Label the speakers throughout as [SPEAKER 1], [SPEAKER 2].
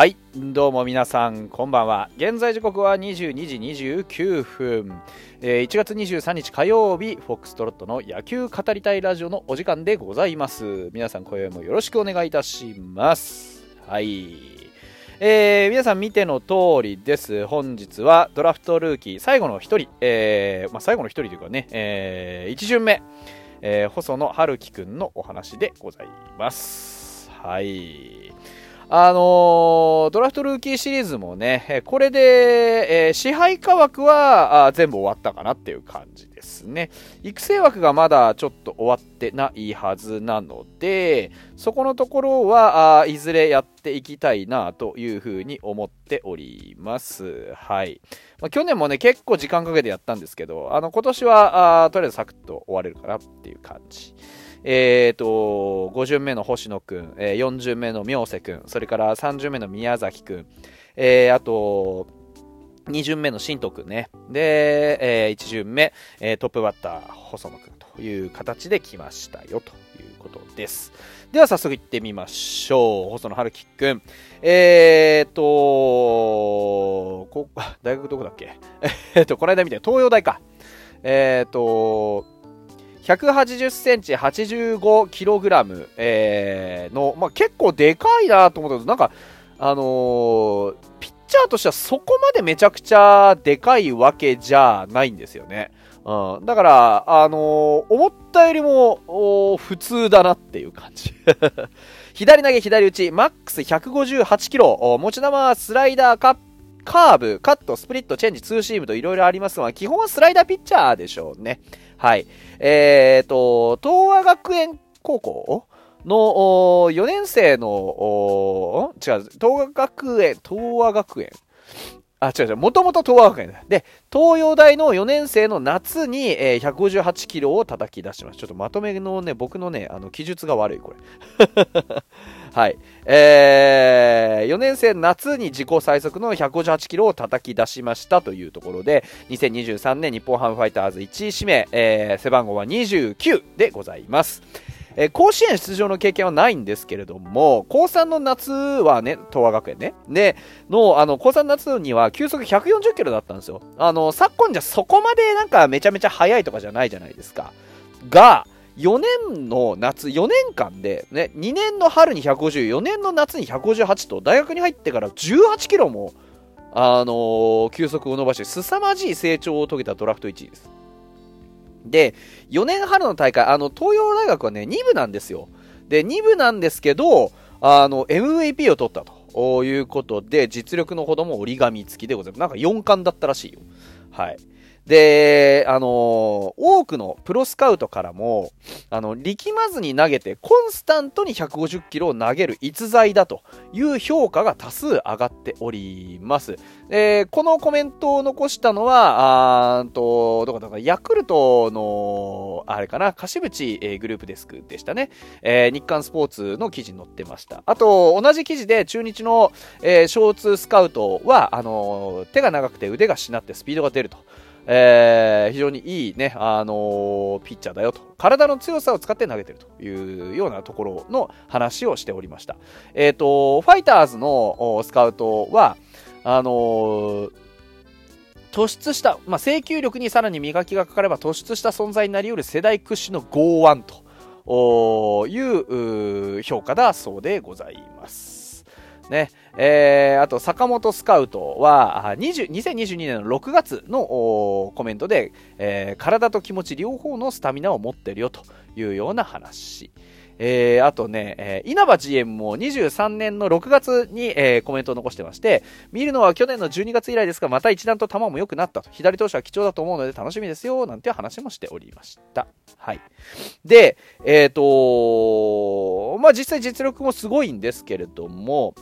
[SPEAKER 1] はい。どうも皆さんこんばんは。現在時刻は22時29分、えー、1月23日火曜日フォックストロットの野球語りたいラジオのお時間でございます。皆さん今宵もよろしくお願いいたします。はい。えー、皆さん見ての通りです。本日はドラフトルーキー最後の1人、えーまあ、最後の1人というかね、えー、1巡目、え、細野晴樹くんのお話でございます。はい。あのー、ドラフトルーキーシリーズもね、これで、えー、支配下枠はあ全部終わったかなっていう感じですね。育成枠がまだちょっと終わってないはずなので、そこのところは、あいずれやっていきたいなというふうに思っております。はい。まあ、去年もね、結構時間かけてやったんですけど、あの、今年は、あとりあえずサクッと終われるかなっていう感じ。えーと、5巡目の星野くん、えー、4巡目の妙瀬くん、それから3巡目の宮崎くん、えー、あと、2巡目の新藤くんね。で、えー、1巡目、えー、トップバッター、細野くんという形で来ましたよということです。では早速行ってみましょう。細野晴樹くん。えーと、こ、大学どこだっけ？えっと、この間見て、東洋大か。えーと、180センチ85キログラム、えー、の、まあ、結構でかいなと思ったけど、なんか、あのー、ピッチャーとしてはそこまでめちゃくちゃでかいわけじゃないんですよね。うん、だから、あのー、思ったよりも普通だなっていう感じ。左投げ左打ち、マックス158キロ、持ち球スライダーカッカーブ、カット、スプリット、チェンジ、ツーシームといろいろありますが、基本はスライダーピッチャーでしょうね。はい。えーと、東和学園高校の4年生の、違う、東和学園、東和学園。あ、違う違う、もともと東和学園だ。で、東洋大の4年生の夏に、えー、158キロを叩き出します。ちょっとまとめのね、僕のね、あの、記述が悪い、これ。はい。えー、4年生夏に自己最速の158キロを叩き出しましたというところで、2023年日本ハムファイターズ1位指名、えー、背番号は29でございます。えー、甲子園出場の経験はないんですけれども、高3の夏はね、東和学園ね。で、の、あの、高3の夏には球速140キロだったんですよ。あの、昨今じゃそこまでなんかめちゃめちゃ速いとかじゃないじゃないですか。が、4年の夏、4年間で、ね、2年の春に150、4年の夏に158と、大学に入ってから18キロも、あのー、球速を伸ばして、凄まじい成長を遂げたドラフト1位です。で、4年春の大会、あの、東洋大学はね、2部なんですよ。で、2部なんですけど、あの、MVP を取ったということで、実力のほども折り紙付きでございます。なんか4冠だったらしいよ。はい。で、あのー、多くのプロスカウトからも、あの、力まずに投げて、コンスタントに150キロを投げる逸材だという評価が多数上がっております。えこのコメントを残したのは、あーと、どこだか、ヤクルトの、あれかな、柏淵、グループデスクでしたね。えー、日刊スポーツの記事に載ってました。あと、同じ記事で中日の、えー、ショーツスカウトは、あの手が長くて腕がしなってスピードが出ると。えー、非常にいいね、あのー、ピッチャーだよと。体の強さを使って投げてるというようなところの話をしておりました。えっ、ー、と、ファイターズのスカウトは、あのー突出した、まあ、制球力にさらに磨きがかかれば突出した存在になりうる世代屈指の剛腕という評価だそうでございます。ね。えー、あと、坂本スカウトは、2022年の6月のコメントで、えー、体と気持ち両方のスタミナを持ってるよというような話。えー、あとね、えー、稲葉 GM も23年の6月に、えー、コメントを残してまして、見るのは去年の12月以来ですが、また一段と球も良くなったと。左投手は貴重だと思うので楽しみですよ、なんて話もしておりました。はい。で、えっ、とまあ、実際実力もすごいんですけれども、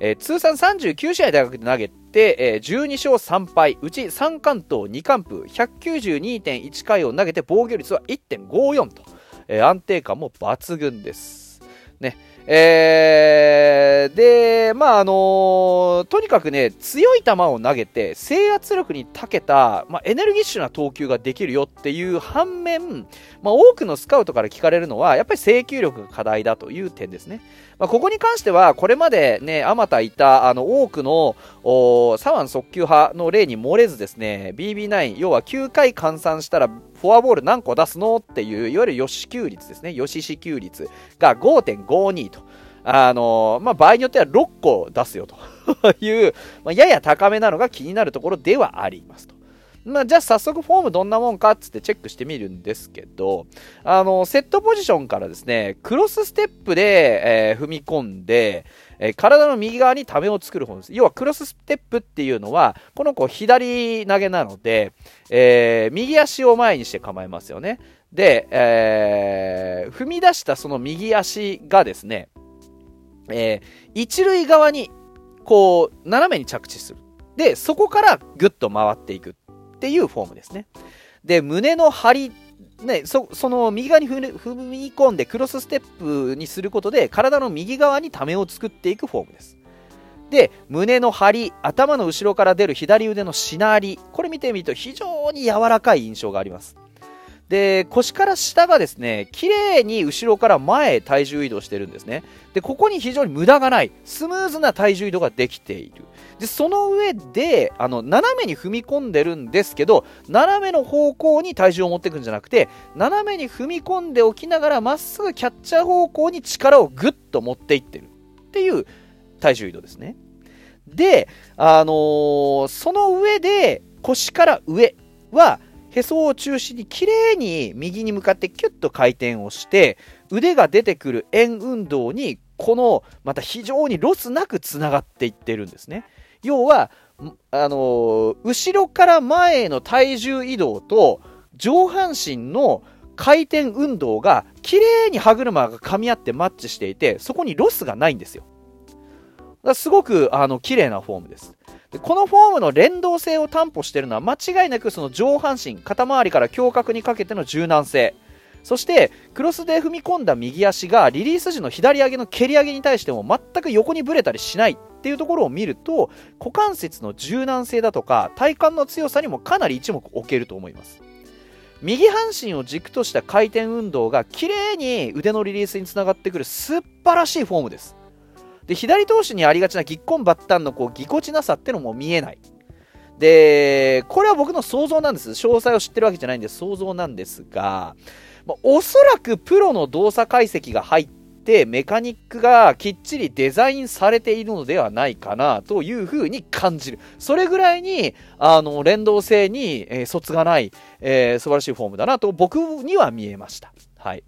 [SPEAKER 1] えー、通算39試合大学で投げて、えー、12勝3敗、うち3関東2完封、192.1回を投げて防御率は1.54と。え、安定感も抜群です。ね。えー、で、まあ、あのー、とにかくね、強い球を投げて、制圧力に長けた、まあ、エネルギッシュな投球ができるよっていう反面、まあ、多くのスカウトから聞かれるのは、やっぱり制球力が課題だという点ですね。まあ、ここに関しては、これまでね、あまたいた、あの、多くの、左腕速球派の例に漏れずですね、BB9、要は9回換算したら、フォアボール何個出すのっていう、いわゆる予支給率ですね。予支支給率が5.52と。あのまあ、場合によっては6個出すよと いう、まあ、やや高めなのが気になるところではありますと。まあ、じゃあ早速フォームどんなもんかっつってチェックしてみるんですけど、あの、セットポジションからですね、クロスステップで、えー、踏み込んで、えー、体の右側にためを作る方です。要はクロスステップっていうのは、この子左投げなので、えー、右足を前にして構えますよね。で、えー、踏み出したその右足がですね、えー、一塁側に、こう、斜めに着地する。で、そこからぐっと回っていくっていうフォームですね。で、胸の張り、ね、そその右側に踏み込んでクロスステップにすることで体の右側にためを作っていくフォームです。で、胸の張り、頭の後ろから出る左腕のしなり、これ見てみると非常に柔らかい印象があります。で、腰から下がですね、綺麗に後ろから前へ体重移動してるんですね。で、ここに非常に無駄がない、スムーズな体重移動ができている。で、その上で、あの、斜めに踏み込んでるんですけど、斜めの方向に体重を持っていくんじゃなくて、斜めに踏み込んでおきながら、まっすぐキャッチャー方向に力をぐっと持っていってるっていう体重移動ですね。で、あのー、その上で、腰から上は、へそを中心にきれいに右に向かってキュッと回転をして腕が出てくる円運動にこのまた非常にロスなくつながっていってるんですね。要はあの後ろから前への体重移動と上半身の回転運動が綺麗に歯車が噛み合ってマッチしていてそこにロスがないんですよ。すごくあの綺麗なフォームです。でこのフォームの連動性を担保しているのは間違いなくその上半身肩周りから胸郭にかけての柔軟性。そしてクロスで踏み込んだ右足がリリース時の左上げの蹴り上げに対しても全く横にぶれたりしないっていうところを見ると股関節の柔軟性だとか体幹の強さにもかなり一目置けると思います。右半身を軸とした回転運動が綺麗に腕のリリースにつながってくる素晴らしいフォームです。で、左投手にありがちなぎっこんばったんのこうぎこちなさってのも見えない。で、これは僕の想像なんです。詳細を知ってるわけじゃないんで想像なんですが、まあ、おそらくプロの動作解析が入って、メカニックがきっちりデザインされているのではないかなというふうに感じる。それぐらいに、あの、連動性に、えー、卒がない、えー、素晴らしいフォームだなと僕には見えました。はい。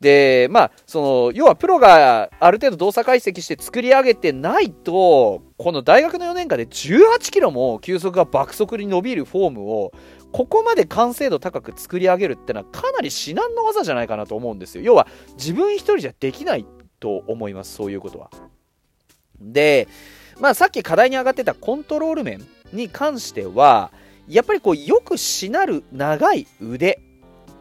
[SPEAKER 1] で、まあ、その、要はプロがある程度動作解析して作り上げてないと、この大学の4年間で18キロも球速が爆速に伸びるフォームを、ここまで完成度高く作り上げるってのはかなり至難の技じゃないかなと思うんですよ。要は、自分一人じゃできないと思います、そういうことは。で、まあさっき課題に上がってたコントロール面に関しては、やっぱりこうよくしなる長い腕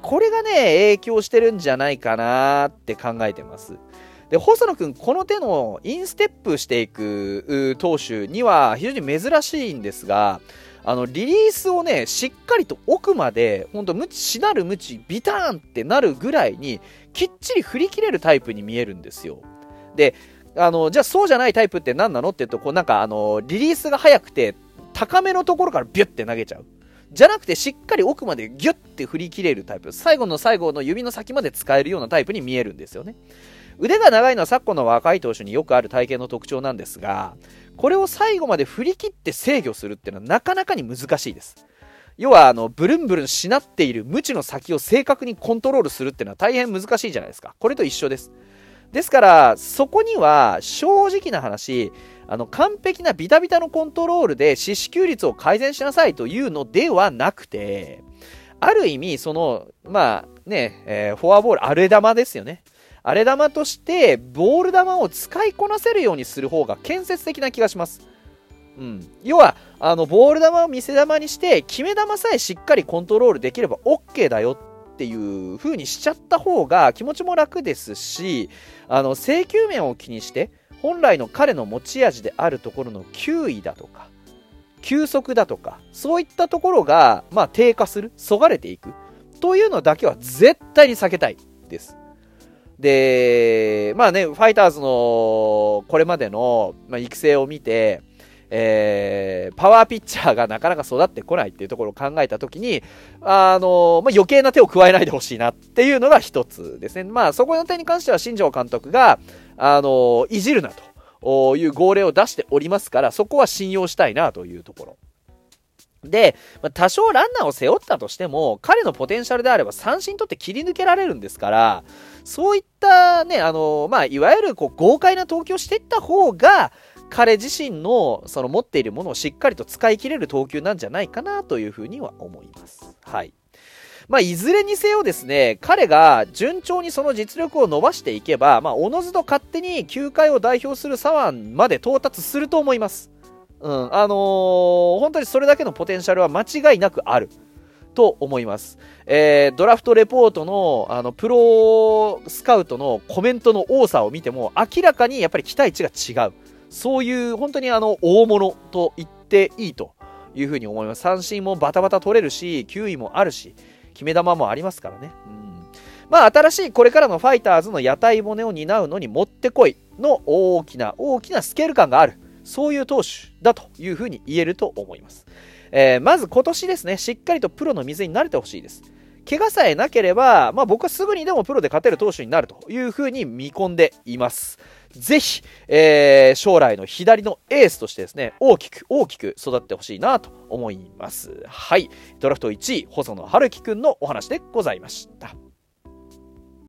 [SPEAKER 1] これがね、影響してるんじゃないかなって考えてます。で、細野くん、この手のインステップしていく投手には非常に珍しいんですが、あの、リリースをね、しっかりと奥まで、ほんと、無知、しなる無知、ビターンってなるぐらいに、きっちり振り切れるタイプに見えるんですよ。で、あの、じゃあそうじゃないタイプって何なのって言うと、こうなんかあの、リリースが速くて、高めのところからビュッて投げちゃう。じゃなくてしっかり奥までギュッて振り切れるタイプ。最後の最後の指の先まで使えるようなタイプに見えるんですよね。腕が長いのは昨今の若い投手によくある体型の特徴なんですが、これを最後まで振り切って制御するっていうのはなかなかに難しいです。要は、あの、ブルンブルンしなっている無知の先を正確にコントロールするっていうのは大変難しいじゃないですか。これと一緒です。ですから、そこには正直な話、あの、完璧なビタビタのコントロールで死死球率を改善しなさいというのではなくて、ある意味、その、まあね、えー、フォアボール、荒れ玉ですよね。荒れ玉として、ボール球を使いこなせるようにする方が建設的な気がします。うん。要は、あの、ボール球を見せ球にして、決め球さえしっかりコントロールできれば OK だよっていう風にしちゃった方が気持ちも楽ですし、あの、請求面を気にして、本来の彼の持ち味であるところの球威だとか、球速だとか、そういったところが、まあ、低下する、そがれていく、というのだけは絶対に避けたいです。で、まあね、ファイターズのこれまでの、ま、育成を見て、えー、パワーピッチャーがなかなか育ってこないっていうところを考えたときに、あのまあ、余計な手を加えないでほしいなっていうのが一つですね。まあ、そこの点に関しては新庄監督が、あのいじるなという号令を出しておりますから、そこは信用したいなというところ。で、ま、多少ランナーを背負ったとしても、彼のポテンシャルであれば三振取って切り抜けられるんですから、そういったね、あの、まあ、いわゆるこう豪快な投球をしていった方が、彼自身のその持っているものをしっかりと使い切れる投球なんじゃないかなというふうには思います。はい。まあ、いずれにせよですね、彼が順調にその実力を伸ばしていけば、まあ、おのずと勝手に球界を代表する左腕まで到達すると思います。うん、あのー、本当にそれだけのポテンシャルは間違いなくある。と思います。えー、ドラフトレポートの、あの、プロスカウトのコメントの多さを見ても、明らかにやっぱり期待値が違う。そういう本当にあの大物と言っていいというふうに思います。三振もバタバタ取れるし、球威もあるし、決め球もありますからね。うん、まあ、新しいこれからのファイターズの屋台骨を担うのにもってこいの大きな大きなスケール感がある。そういう投手だというふうに言えると思います。えー、まず今年ですね、しっかりとプロの水に慣れてほしいです。怪我さえなければ、まあ、僕はすぐにでもプロで勝てる投手になるというふうに見込んでいます。ぜひ、えー、将来の左のエースとしてですね、大きく大きく育ってほしいなと思います。はい。ドラフト1位、細野晴樹くんのお話でございました。